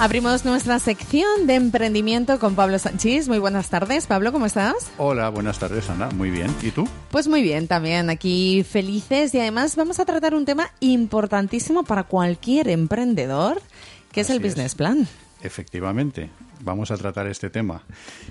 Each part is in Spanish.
Abrimos nuestra sección de emprendimiento con Pablo Sánchez. Muy buenas tardes, Pablo, ¿cómo estás? Hola, buenas tardes, Ana. Muy bien. ¿Y tú? Pues muy bien, también aquí felices y además vamos a tratar un tema importantísimo para cualquier emprendedor, que es el business plan. Efectivamente, vamos a tratar este tema.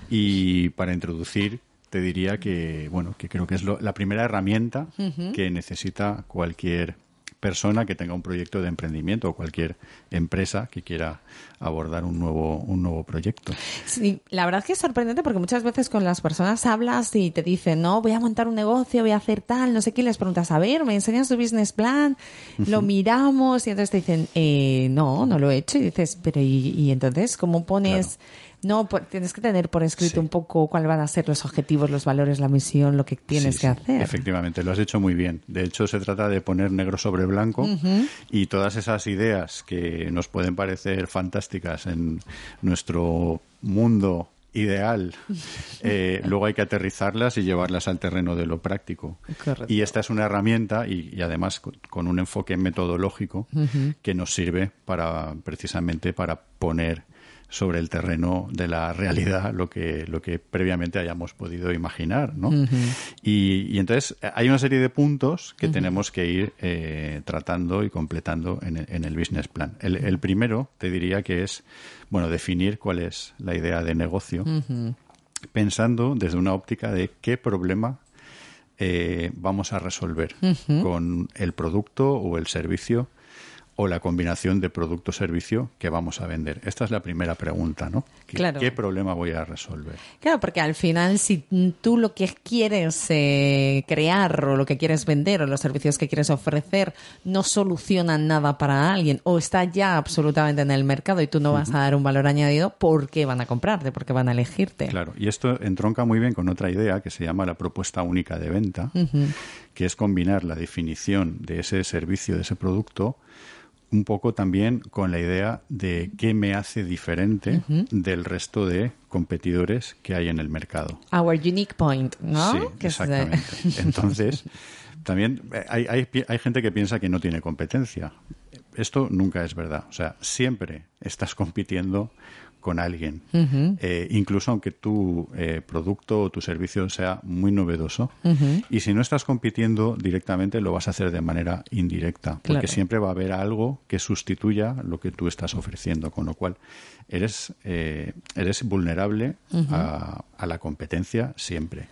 Y para introducir, te diría que, bueno, que creo que es lo- la primera herramienta que necesita cualquier persona que tenga un proyecto de emprendimiento o cualquier empresa que quiera abordar un nuevo, un nuevo proyecto. Sí, la verdad es que es sorprendente porque muchas veces con las personas hablas y te dicen, no, voy a montar un negocio, voy a hacer tal, no sé qué, y les preguntas, a ver, ¿me enseñas tu business plan? Lo miramos y entonces te dicen, eh, no, no lo he hecho. Y dices, pero ¿y, y entonces cómo pones...? No, por- tienes que tener por escrito Sí. un poco cuáles van a ser los objetivos, los valores, la misión, lo que tienes Sí, que sí, hacer. Efectivamente, lo has hecho muy bien. De hecho, se trata de poner negro sobre blanco y todas esas ideas que nos pueden parecer fantásticas en nuestro mundo ideal, eh, luego hay que aterrizarlas y llevarlas al terreno de lo práctico. Correcto. Y esta es una herramienta y, y además con, con un enfoque metodológico que nos sirve para precisamente para poner sobre el terreno de la realidad lo que lo que previamente hayamos podido imaginar, ¿no? y, y entonces hay una serie de puntos que tenemos que ir eh, tratando y completando en el, en el business plan. El, el primero te diría que es bueno definir cuál es la idea de negocio, pensando desde una óptica de qué problema eh, vamos a resolver con el producto o el servicio o la combinación de producto-servicio que vamos a vender. Esta es la primera pregunta, ¿no? ¿Qué, Claro. ¿Qué problema voy a resolver? Claro, porque al final, si tú lo que quieres eh, crear o lo que quieres vender o los servicios que quieres ofrecer no solucionan nada para alguien o está ya absolutamente en el mercado y tú no vas a dar un valor añadido, ¿por qué van a comprarte? ¿Por qué van a elegirte? Claro, y esto entronca muy bien con otra idea que se llama la propuesta única de venta, que es combinar la definición de ese servicio, de ese producto, un poco también con la idea de qué me hace diferente del resto de competidores que hay en el mercado. Our unique point, ¿no? Sí, Que exactamente. Entonces, también eh, hay, hay, hay gente que piensa que no tiene competencia. Esto nunca es verdad. O sea, siempre estás compitiendo con alguien. Eh, incluso aunque tu eh, producto o tu servicio sea muy novedoso. Y si no estás compitiendo directamente, lo vas a hacer de manera indirecta. Porque Claro. siempre va a haber algo que sustituya lo que tú estás ofreciendo. Con lo cual, eres, eh, eres vulnerable a, a la competencia siempre.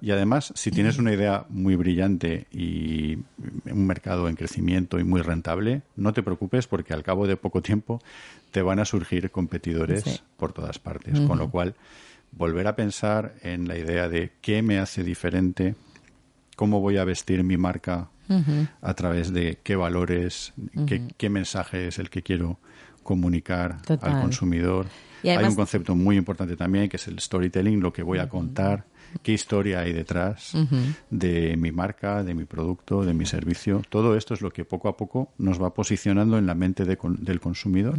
Y además, si tienes una idea muy brillante y un mercado en crecimiento y muy rentable, no te preocupes porque al cabo de poco tiempo te van a surgir competidores Sí. por todas partes. Con lo cual, volver a pensar en la idea de qué me hace diferente, cómo voy a vestir mi marca a través de qué valores, qué, qué mensaje es el que quiero comunicar Total. al consumidor. Y Hay un concepto muy importante también que es el storytelling, lo que voy a contar, qué historia hay detrás de mi marca, de mi producto, de mi servicio. Todo esto es lo que poco a poco nos va posicionando en la mente de del consumidor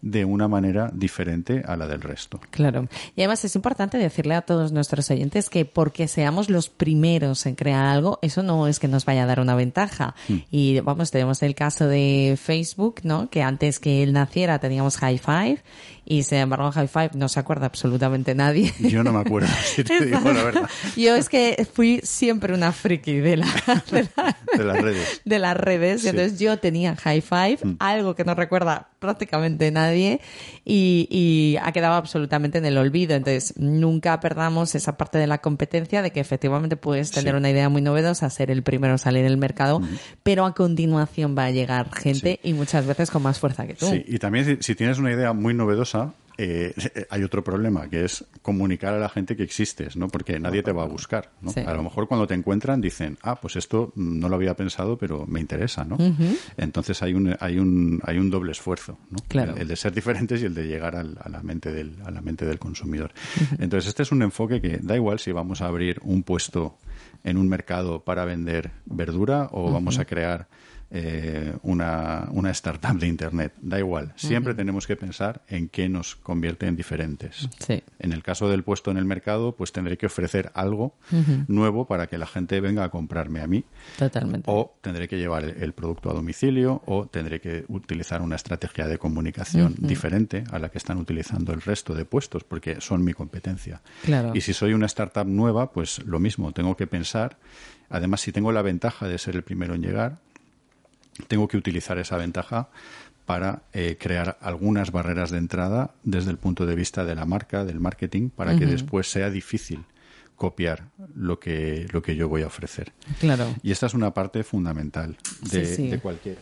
de una manera diferente a la del resto. Claro. Y además es importante decirle a todos nuestros oyentes que porque seamos los primeros en crear algo, eso no es que nos vaya a dar una ventaja. Y vamos, tenemos el caso de Facebook, ¿no? Que antes que él naciera teníamos High Five y sin embargo en High Five no se acuerda absolutamente nadie. Yo no me acuerdo, si te digo la verdad, Yo es que fui siempre una friki de, la, de, la- de las redes. de las redes. y. Entonces yo tenía High Five, algo que no recuerda prácticamente nadie y, y ha quedado absolutamente en el olvido. Entonces nunca perdamos esa parte de la competencia de que efectivamente puedes tener Sí. una idea muy novedosa, ser el primero a salir en el mercado, pero a continuación va a llegar gente y muchas veces con más fuerza que tú. Sí, y también si, si tienes una idea muy novedosa, eh, hay otro problema, que es comunicar a la gente que existes, ¿no? Porque nadie te va a buscar, ¿no? Sí. A lo mejor cuando te encuentran dicen, ah, pues esto no lo había pensado, pero me interesa, ¿no? Entonces hay un, hay un, hay un doble esfuerzo, ¿no? Claro. El, el de ser diferentes y el de llegar al- a la mente del, a la mente del consumidor. Entonces este es un enfoque que da igual si vamos a abrir un puesto en un mercado para vender verdura o vamos a crear eh, una, una startup de Internet. Da igual. Siempre tenemos que pensar en qué nos convierte en diferentes. Sí. En el caso del puesto en el mercado, pues tendré que ofrecer algo nuevo para que la gente venga a comprarme a mí. Totalmente. O tendré que llevar el, el producto a domicilio o tendré que utilizar una estrategia de comunicación diferente a la que están utilizando el resto de puestos porque son mi competencia. Claro. Y si soy una startup nueva, pues lo mismo, tengo que pensar, además si tengo la ventaja de ser el primero en llegar, tengo que utilizar esa ventaja para eh, crear algunas barreras de entrada desde el punto de vista de la marca, del marketing, para que después sea difícil copiar lo que, lo que yo voy a ofrecer. Claro. Y esta es una parte fundamental de, Sí, sí. de cualquier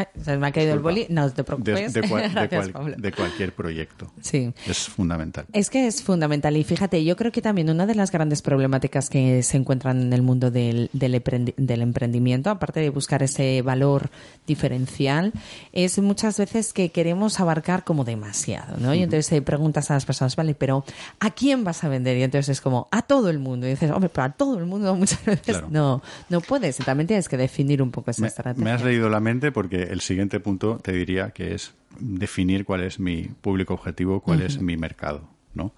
Ay, se me ha caído el boli. No te de, preocupes. de cual- de Gracias, cual- Pablo. de cualquier proyecto. Sí. Es fundamental. Es que es fundamental y fíjate, yo creo que también una de las grandes problemáticas que se encuentran en el mundo del, del, emprendi- del emprendimiento, aparte de buscar ese valor diferencial, es muchas veces que queremos abarcar como demasiado, ¿no? Y entonces te preguntas a las personas, vale, pero ¿a quién vas a vender? Y entonces es como, a todo el mundo. Y dices, hombre, pero a todo el mundo muchas veces Claro. no, no puedes. Y también tienes que definir un poco esa Me, estrategia. me has leído la mente porque el siguiente punto te diría que es definir cuál es mi público objetivo, cuál es mi mercado. ¿no?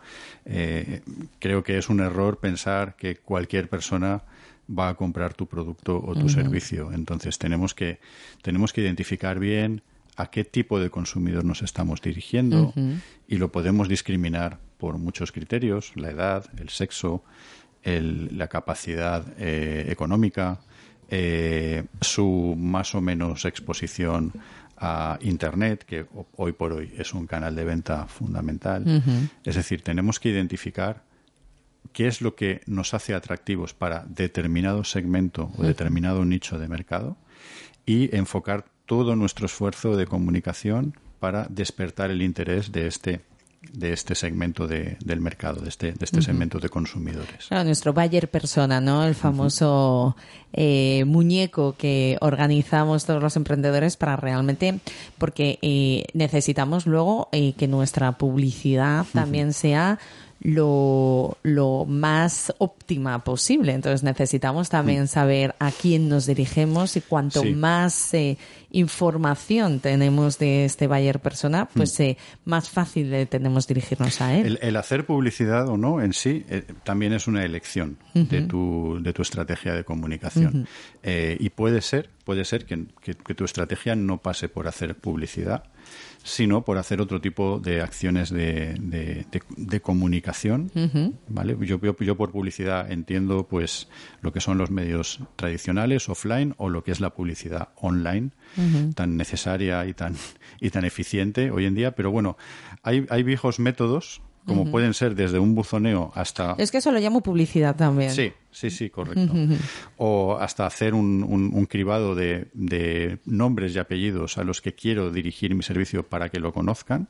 Eh, creo que es un error pensar que cualquier persona va a comprar tu producto o tu servicio. Entonces tenemos que, tenemos que identificar bien a qué tipo de consumidor nos estamos dirigiendo y lo podemos discriminar por muchos criterios, la edad, el sexo, el- la capacidad eh, económica, eh, su más o menos exposición a Internet, que ho- hoy por hoy es un canal de venta fundamental. Es decir, tenemos que identificar qué es lo que nos hace atractivos para determinado segmento o determinado nicho de mercado y enfocar todo nuestro esfuerzo de comunicación para despertar el interés de este de este segmento de- del mercado, de este, de este segmento de consumidores. Claro, nuestro Bayer persona, ¿no? El famoso eh, muñeco que organizamos todos los emprendedores para realmente, porque eh, necesitamos luego eh, que nuestra publicidad también sea lo, lo más óptima posible. Entonces necesitamos también saber a quién nos dirigimos y cuanto Sí. más eh, información tenemos de este Bayer persona, pues eh, más fácil le tenemos dirigirnos a él. El, el hacer publicidad o no en sí eh, también es una elección de, tu, de tu estrategia de comunicación. Y puede ser, puede ser que, que- que tu estrategia no pase por hacer publicidad, sino por hacer otro tipo de acciones de, de- de- de comunicación. ¿Vale? Yo, yo, yo por publicidad entiendo pues lo que son los medios tradicionales, offline, o lo que es la publicidad online, tan necesaria y tan, y tan eficiente hoy en día. Pero bueno, hay, hay viejos métodos, como pueden ser desde un buzoneo hasta... Es que eso lo llamo publicidad también. Sí, sí, sí, correcto. O hasta hacer un, un- un cribado de, de nombres y apellidos a los que quiero dirigir mi servicio para que lo conozcan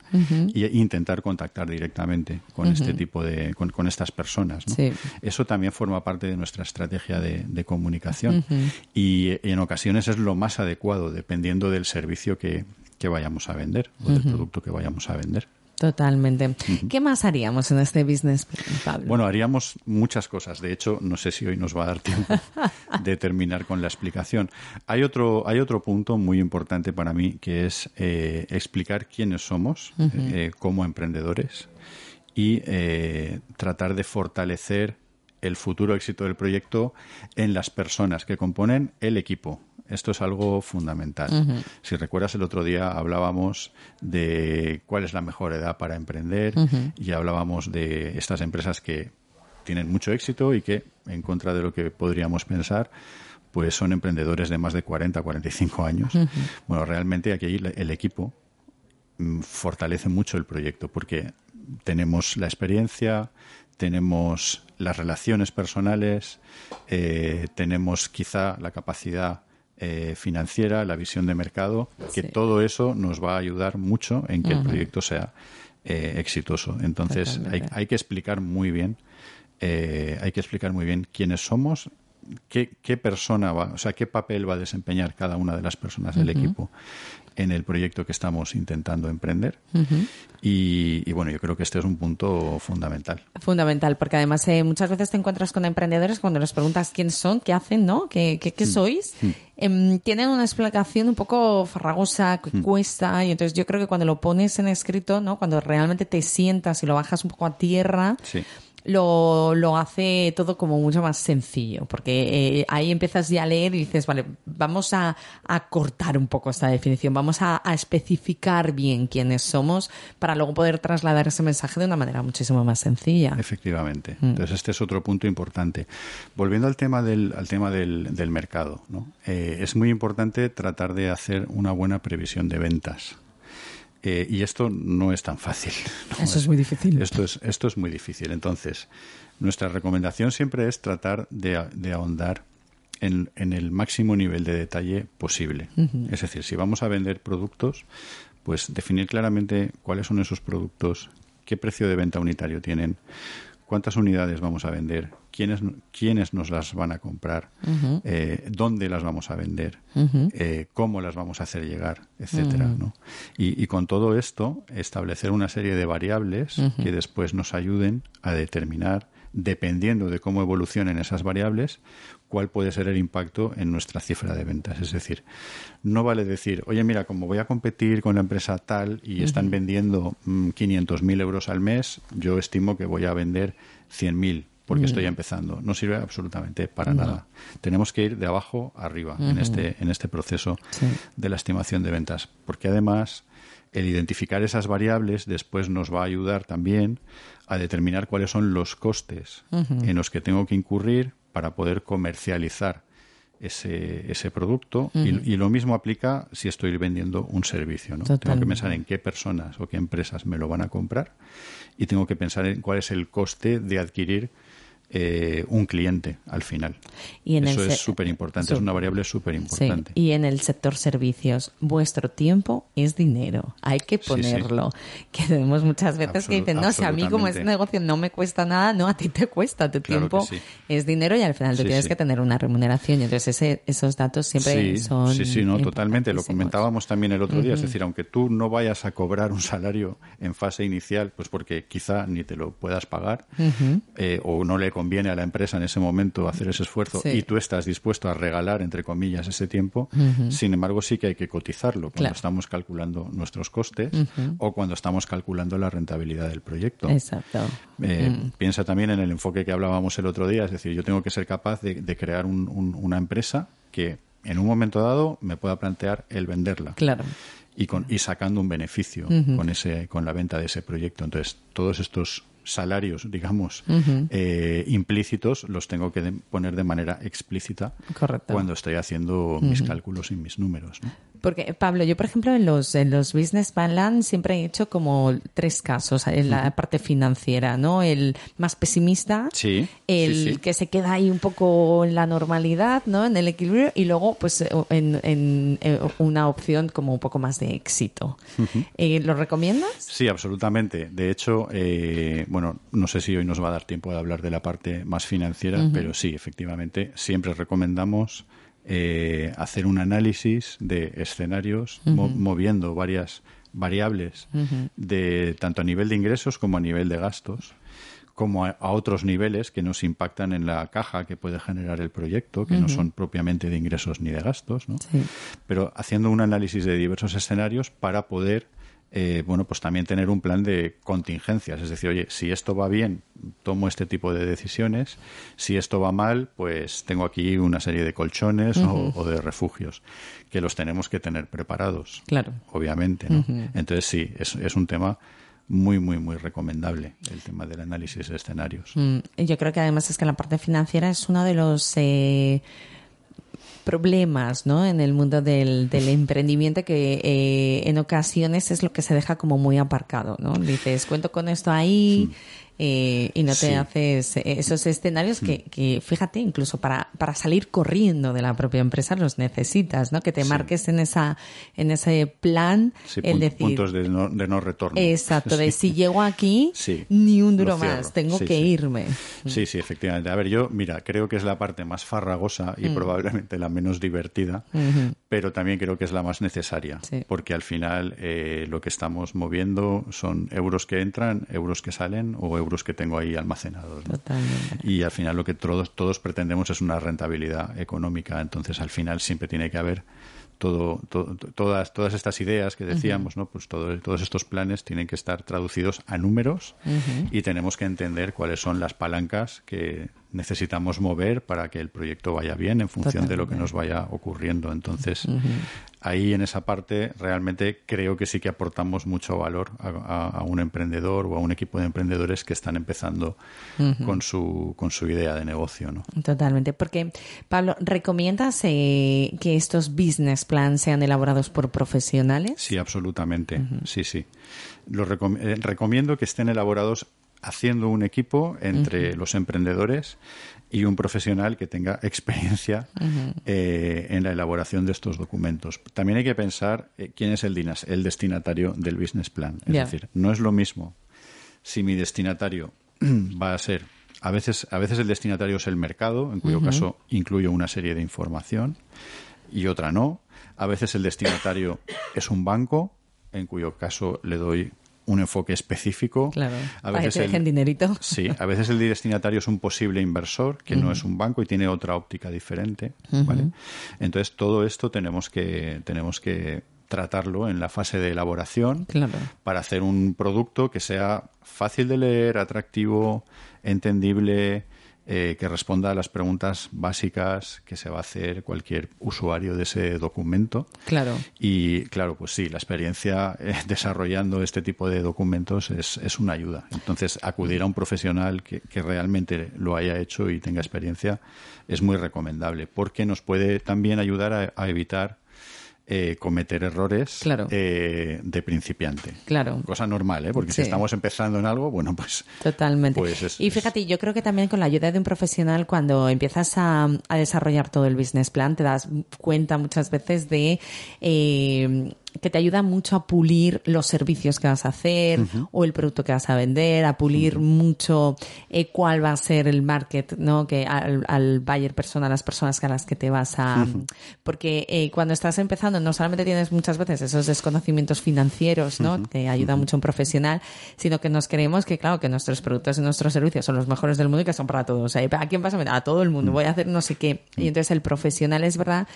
y- e intentar contactar directamente con este tipo de, con, con estas personas. ¿no? Sí. Eso también forma parte de nuestra estrategia de, de comunicación y, y en ocasiones es lo más adecuado dependiendo del servicio que, que vayamos a vender o del producto que vayamos a vender. Totalmente. ¿Qué más haríamos en este business, Pablo? Bueno, haríamos muchas cosas. De hecho, no sé si hoy nos va a dar tiempo de terminar con la explicación. Hay otro, hay otro punto muy importante para mí que es eh, explicar quiénes somos eh, como emprendedores y eh, tratar de fortalecer el futuro éxito del proyecto en las personas que componen el equipo. Esto es algo fundamental. Si recuerdas, el otro día hablábamos de cuál es la mejor edad para emprender y hablábamos de estas empresas que tienen mucho éxito y que, en contra de lo que podríamos pensar, pues son emprendedores de más de 40, 45 años. Bueno, realmente aquí el el equipo mm, fortalece mucho el proyecto porque tenemos la experiencia, tenemos las relaciones personales, eh, tenemos quizá la capacidad eh, financiera, la visión de mercado, que Sí. todo eso nos va a ayudar mucho en que el proyecto sea eh, exitoso. Entonces hay, hay que explicar muy bien, eh, hay que explicar muy bien quiénes somos, qué, qué persona va, o sea, qué papel va a desempeñar cada una de las personas del equipo en el proyecto que estamos intentando emprender. y, y bueno, yo creo que este es un punto fundamental. Fundamental, porque además eh, muchas veces te encuentras con emprendedores cuando les preguntas quiénes son, qué hacen, ¿no? ¿Qué, qué, qué sois? Em, tienen una explicación un poco farragosa, que cuesta, y entonces yo creo que cuando lo pones en escrito, ¿no? Cuando realmente te sientas y lo bajas un poco a tierra, Sí. Lo, lo hace todo como mucho más sencillo, porque eh, ahí empiezas ya a leer y dices, vale, vamos a, a cortar un poco esta definición, vamos a, a especificar bien quiénes somos para luego poder trasladar ese mensaje de una manera muchísimo más sencilla. Efectivamente. Entonces, este es otro punto importante. Volviendo al tema del, al tema del, del mercado, ¿no? Eh, es muy importante tratar de hacer una buena previsión de ventas. Eh, y esto no es tan fácil. ¿no? Eso es muy difícil. Esto es, esto es muy difícil. Entonces, nuestra recomendación siempre es tratar de, de ahondar en, en el máximo nivel de detalle posible. Es decir, si vamos a vender productos, pues definir claramente cuáles son esos productos, qué precio de venta unitario tienen, cuántas unidades vamos a vender, quiénes, quiénes nos las van a comprar, eh, dónde las vamos a vender, eh, cómo las vamos a hacer llegar, etcétera. ¿no? Y, y con todo esto, establecer una serie de variables que después nos ayuden a determinar, dependiendo de cómo evolucionen esas variables, cuál puede ser el impacto en nuestra cifra de ventas. Es decir, no vale decir, oye, mira, como voy a competir con la empresa tal y están vendiendo mm, 500.000 euros al mes, yo estimo que voy a vender 100.000 porque estoy empezando. No sirve absolutamente para nada. Tenemos que ir de abajo a arriba en, este, en este proceso Sí. de la estimación de ventas, porque además el identificar esas variables después nos va a ayudar también a determinar cuáles son los costes en los que tengo que incurrir para poder comercializar ese, ese producto y, y lo mismo aplica si estoy vendiendo un servicio. ¿no? Tengo que pensar en qué personas o qué empresas me lo van a comprar y tengo que pensar en cuál es el coste de adquirir eh, un cliente al final. Y en Eso el es súper importante, es una variable súper Sí, importante. y en el sector servicios, vuestro tiempo es dinero. Hay que Sí, sí. ponerlo. Que tenemos muchas veces que Absolu- dicen, no, si a mí como es negocio no me cuesta nada, no, a ti te cuesta. Tu Claro que tiempo es dinero y al final tú tienes que tener una remuneración. Y entonces ese- esos datos siempre sí, son Sí, sí, no, totalmente. Lo comentábamos también el otro día. Es decir, aunque tú no vayas a cobrar un salario en fase inicial, pues porque quizá ni te lo puedas pagar eh, o no le conviene a la empresa en ese momento hacer ese esfuerzo Sí. y tú estás dispuesto a regalar, entre comillas, ese tiempo, sin embargo sí que hay que cotizarlo cuando Claro. estamos calculando nuestros costes o cuando estamos calculando la rentabilidad del proyecto. Exacto. Eh, Piensa también en el enfoque que hablábamos el otro día, es decir, yo tengo que ser capaz de, de crear un- un- una empresa que en un momento dado me pueda plantear el venderla Claro. y, con, y sacando un beneficio con, ese, con la venta de ese proyecto. Entonces, todos estos salarios, digamos, eh, implícitos, los tengo que de- poner de manera explícita Correcto. cuando estoy haciendo mis cálculos y mis números. ¿no? Porque, Pablo, yo, por ejemplo, en los, en los business plan siempre he hecho como tres casos en la parte financiera, ¿no? El más pesimista, Sí, el sí, sí. que se queda ahí un poco en la normalidad, ¿no? En el equilibrio, y luego, pues, en, en, eh, una opción como un poco más de éxito. Eh, ¿Lo recomiendas? Sí, absolutamente. De hecho, eh, bueno, no sé si hoy nos va a dar tiempo de hablar de la parte más financiera, pero sí, efectivamente, siempre recomendamos eh, hacer un análisis de escenarios mo- moviendo varias variables de tanto a nivel de ingresos como a nivel de gastos como a, a otros niveles que nos impactan en la caja que puede generar el proyecto, que no son propiamente de ingresos ni de gastos, ¿no? Sí. pero haciendo un análisis de diversos escenarios para poder eh, bueno pues también tener un plan de contingencias. Es decir oye si esto va bien tomo este tipo de decisiones. Si esto va mal pues tengo aquí una serie de colchones o, o de refugios que los tenemos que tener preparados Claro. obviamente ¿no? entonces sí es, es un tema muy muy muy recomendable el tema del análisis de escenarios. Mm, Yo creo que además es que la parte financiera es uno de los eh, problemas ¿no? en el mundo del, del emprendimiento que eh, en ocasiones es lo que se deja como muy aparcado. ¿no? Dices, cuento con esto ahí, eh, y no te Sí. haces eh, esos escenarios que, que, fíjate, incluso para, para salir corriendo de la propia empresa los necesitas, ¿no? Que te Sí. marques en esa en ese plan Sí, el decir puntos de no, de no retorno. exacto de si llego aquí ni un duro más, tengo que irme. Sí, sí, efectivamente. A ver, yo, mira, creo que es la parte más farragosa Mm. y probablemente la menos divertida, pero también creo que es la más necesaria, porque al final eh, lo que estamos moviendo son euros que entran, euros que salen o euros que tengo ahí almacenados. ¿no? Totalmente. Y al final lo que todos, todos pretendemos es una rentabilidad económica. Entonces, al final siempre tiene que haber todo, to- to- todas, todas estas ideas que decíamos, ¿no? Pues todo- todos estos planes tienen que estar traducidos a números y tenemos que entender cuáles son las palancas que necesitamos mover para que el proyecto vaya bien en función de lo que nos vaya ocurriendo. Entonces, ahí en esa parte realmente creo que sí que aportamos mucho valor a, a- a un emprendedor o a un equipo de emprendedores que están empezando con, su, con su idea de negocio. ¿no? Totalmente, porque Pablo, ¿recomiendas eh, que estos business plans sean elaborados por profesionales? Sí, absolutamente. Sí, sí. Lo recom- eh, recomiendo que estén elaborados haciendo un equipo entre los emprendedores y un profesional que tenga experiencia eh, en la elaboración de estos documentos. También hay que pensar eh, quién es el, dinas- el destinatario del business plan. Es decir, no es lo mismo si mi destinatario va a ser a veces a veces el destinatario es el mercado, en cuyo caso incluyo una serie de información y otra no. A veces el destinatario es un banco, en cuyo caso le doy un enfoque específico. Claro, A veces te el- dinerito. Sí, a veces el destinatario es un posible inversor que no es un banco y tiene otra óptica diferente, ¿vale? Entonces todo esto tenemos que tenemos que tratarlo en la fase de elaboración Claro. para hacer un producto que sea fácil de leer, atractivo, entendible, eh, que responda a las preguntas básicas que se va a hacer cualquier usuario de ese documento. Claro. Y claro, pues sí, la experiencia eh, desarrollando este tipo de documentos es, es una ayuda. Entonces, acudir a un profesional que, que realmente lo haya hecho y tenga experiencia es muy recomendable, porque nos puede también ayudar a, a evitar eh, cometer errores Claro. eh, de principiante. Claro. Cosa normal, ¿eh? Porque Sí. si estamos empezando en algo, bueno, pues... Totalmente. Pues es- y fíjate, yo creo que también con la ayuda de un profesional, cuando empiezas a, a desarrollar todo el business plan, te das cuenta muchas veces de eh, que te ayuda mucho a pulir los servicios que vas a hacer o el producto que vas a vender, a pulir mucho eh, cuál va a ser el market, ¿no? Que al, al buyer persona, a las personas a las que te vas a... Porque eh, cuando estás empezando, no solamente tienes muchas veces esos desconocimientos financieros, ¿no? Que ayuda mucho un profesional, sino que nos creemos que, claro, que nuestros productos y nuestros servicios son los mejores del mundo y que son para todos. ¿A quién vas a meter? A todo el mundo. Voy a hacer no sé qué. Y entonces el profesional es verdad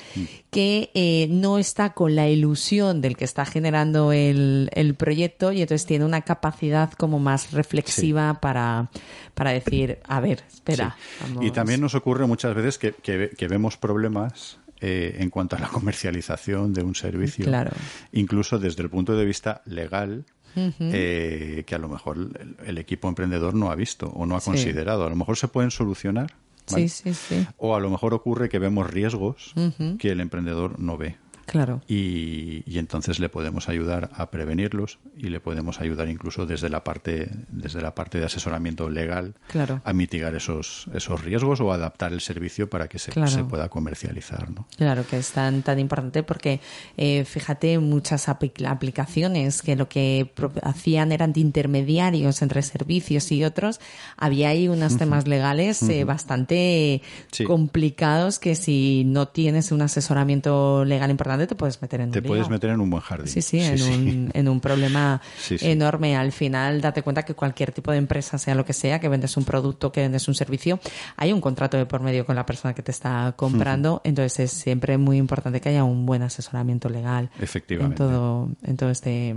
que eh, no está con la ilusión del que está generando el, el proyecto y entonces tiene una capacidad como más reflexiva para, para decir, a ver, espera. Sí. vamos. Y también nos ocurre muchas veces que, que- que vemos problemas eh, en cuanto a la comercialización de un servicio, Claro. incluso desde el punto de vista legal. eh, que a lo mejor el, el equipo emprendedor no ha visto o no ha Sí. considerado. A lo mejor se pueden solucionar. ¿vale? Sí, sí, sí. O a lo mejor ocurre que vemos riesgos que el emprendedor no ve. Claro. Y, y entonces le podemos ayudar a prevenirlos y le podemos ayudar incluso desde la parte desde la parte de asesoramiento legal Claro. a mitigar esos esos riesgos o adaptar el servicio para que se, Claro. se pueda comercializar ¿no? Claro que es tan, tan importante porque, eh, fíjate, muchas apli- aplicaciones que lo que hacían eran de intermediarios entre servicios y otros, había ahí unos temas legales eh, bastante Sí. complicados que si no tienes un asesoramiento legal importante te puedes meter en te un puedes meter en un buen jardín Sí, sí, en, Un, en un problema Sí, enorme. Al final, date cuenta que cualquier tipo de empresa, sea lo que sea, que vendes un producto, que vendes un servicio, hay un contrato de por medio con la persona que te está comprando. Entonces, es siempre muy importante que haya un buen asesoramiento legal Efectivamente. en todo, en todo este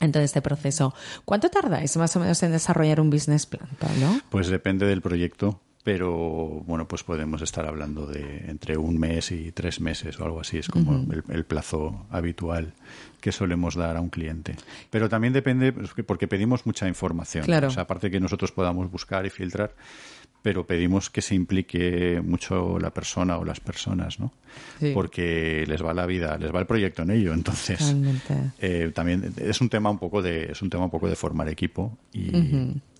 en todo este proceso. ¿Cuánto tardáis más o menos en desarrollar un business plan, Pablo? pues depende del proyecto pero bueno pues podemos estar hablando de entre un mes y tres meses o algo así es como el, el plazo habitual que solemos dar a un cliente pero también depende pues, que- porque pedimos mucha información Claro. o sea aparte que nosotros podamos buscar y filtrar pero pedimos que se implique mucho la persona o las personas, ¿no? Sí. Porque les va la vida, les va el proyecto en ello, entonces eh, también es un tema un poco de es un tema un poco de formar equipo y,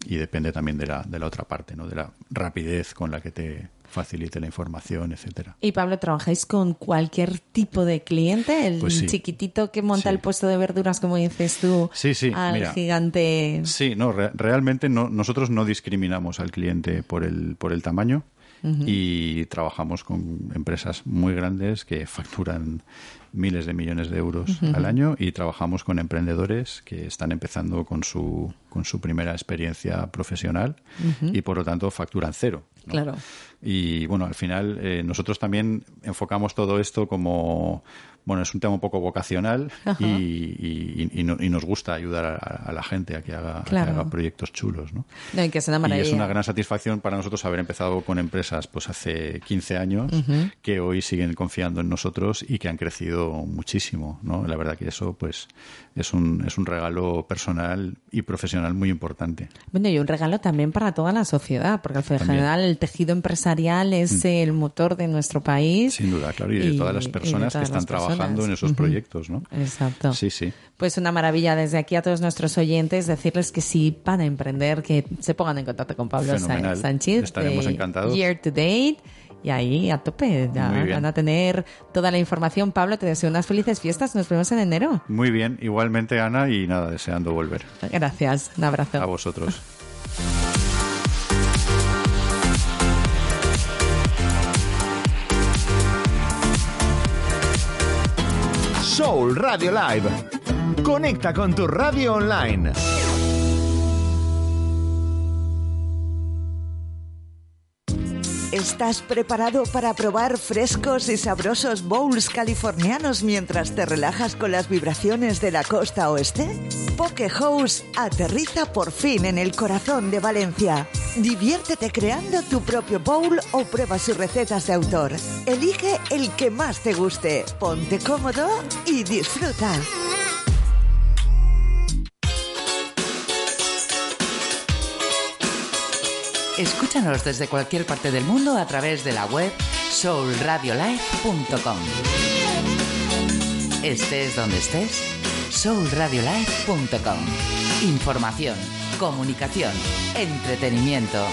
y depende también de la, de la otra parte, ¿no? de la rapidez con la que te facilite la información, etcétera. Y Pablo, ¿trabajáis con cualquier tipo de cliente? El Pues sí. chiquitito que monta Sí. el puesto de verduras, como dices tú, Sí, sí, al mira. gigante. Sí, no, re- realmente no, nosotros no discriminamos al cliente por el, por el tamaño y trabajamos con empresas muy grandes que facturan miles de millones de euros al año y trabajamos con emprendedores que están empezando con su, con su primera experiencia profesional y por lo tanto facturan cero. ¿no? Claro. Y bueno, al final eh, nosotros también enfocamos todo esto como, bueno, es un tema un poco vocacional y, y- y no- y nos gusta ayudar a, a la gente a que haga, a que Claro. haga proyectos chulos, ¿no? No, y que es una Y maravilla. es una gran satisfacción para nosotros haber empezado con empresas pues hace 15 años que hoy siguen confiando en nosotros y que han crecido muchísimo, ¿no? La verdad que eso pues es un, es un regalo personal y profesional muy importante. Bueno, y un regalo también para toda la sociedad, porque al general el tejido empresarial es el motor de nuestro país. Sin duda, claro, y de todas las personas todas que están trabajando personas. en esos proyectos, ¿no? Exacto. Sí, sí. Pues una maravilla desde aquí a todos nuestros oyentes decirles que si van a emprender, que se pongan en contacto con Pablo Fenomenal. Sánchez. Estaremos de encantados. Year to Date. Y ahí a tope, ya van a tener toda la información. Pablo, te deseo unas felices fiestas. Nos vemos en enero. Muy bien, igualmente Ana y nada, deseando volver. Gracias. Un abrazo. A vosotros. Radio Live. Conecta con tu radio online. ¿Estás preparado para probar frescos y sabrosos bowls californianos mientras te relajas con las vibraciones de la costa oeste? Poke House aterriza por fin en el corazón de Valencia. Diviértete creando tu propio bowl o prueba sus recetas de autor. Elige el que más te guste, ponte cómodo y disfruta. Escúchanos desde cualquier parte del mundo a través de la web soulradiolife.com. Estés donde estés, soulradiolife.com. Información, comunicación, entretenimiento.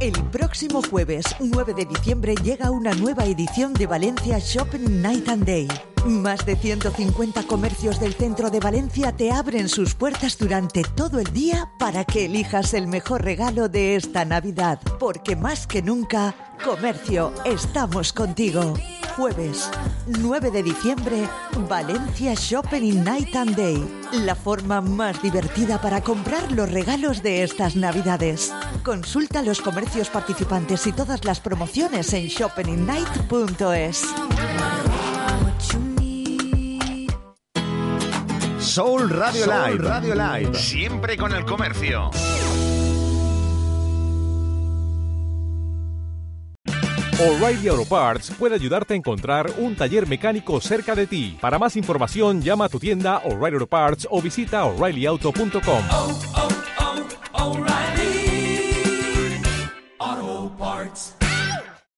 El próximo jueves 9 de diciembre llega una nueva edición de Valencia Shopping Night and Day. Más de 150 comercios del centro de Valencia te abren sus puertas durante todo el día para que elijas el mejor regalo de esta Navidad. Porque más que nunca, comercio, estamos contigo. Jueves 9 de diciembre, Valencia Shopping Night and Day. La forma más divertida para comprar los regalos de estas Navidades. Consulta los comercios participantes y todas las promociones en shoppingnight.es. Soul Radio Live. Radio Live. Siempre con el comercio. O'Reilly Auto Parts puede ayudarte a encontrar un taller mecánico cerca de ti. Para más información, llama a tu tienda O'Reilly Auto Parts o visita oreillyauto.com. oh, oh,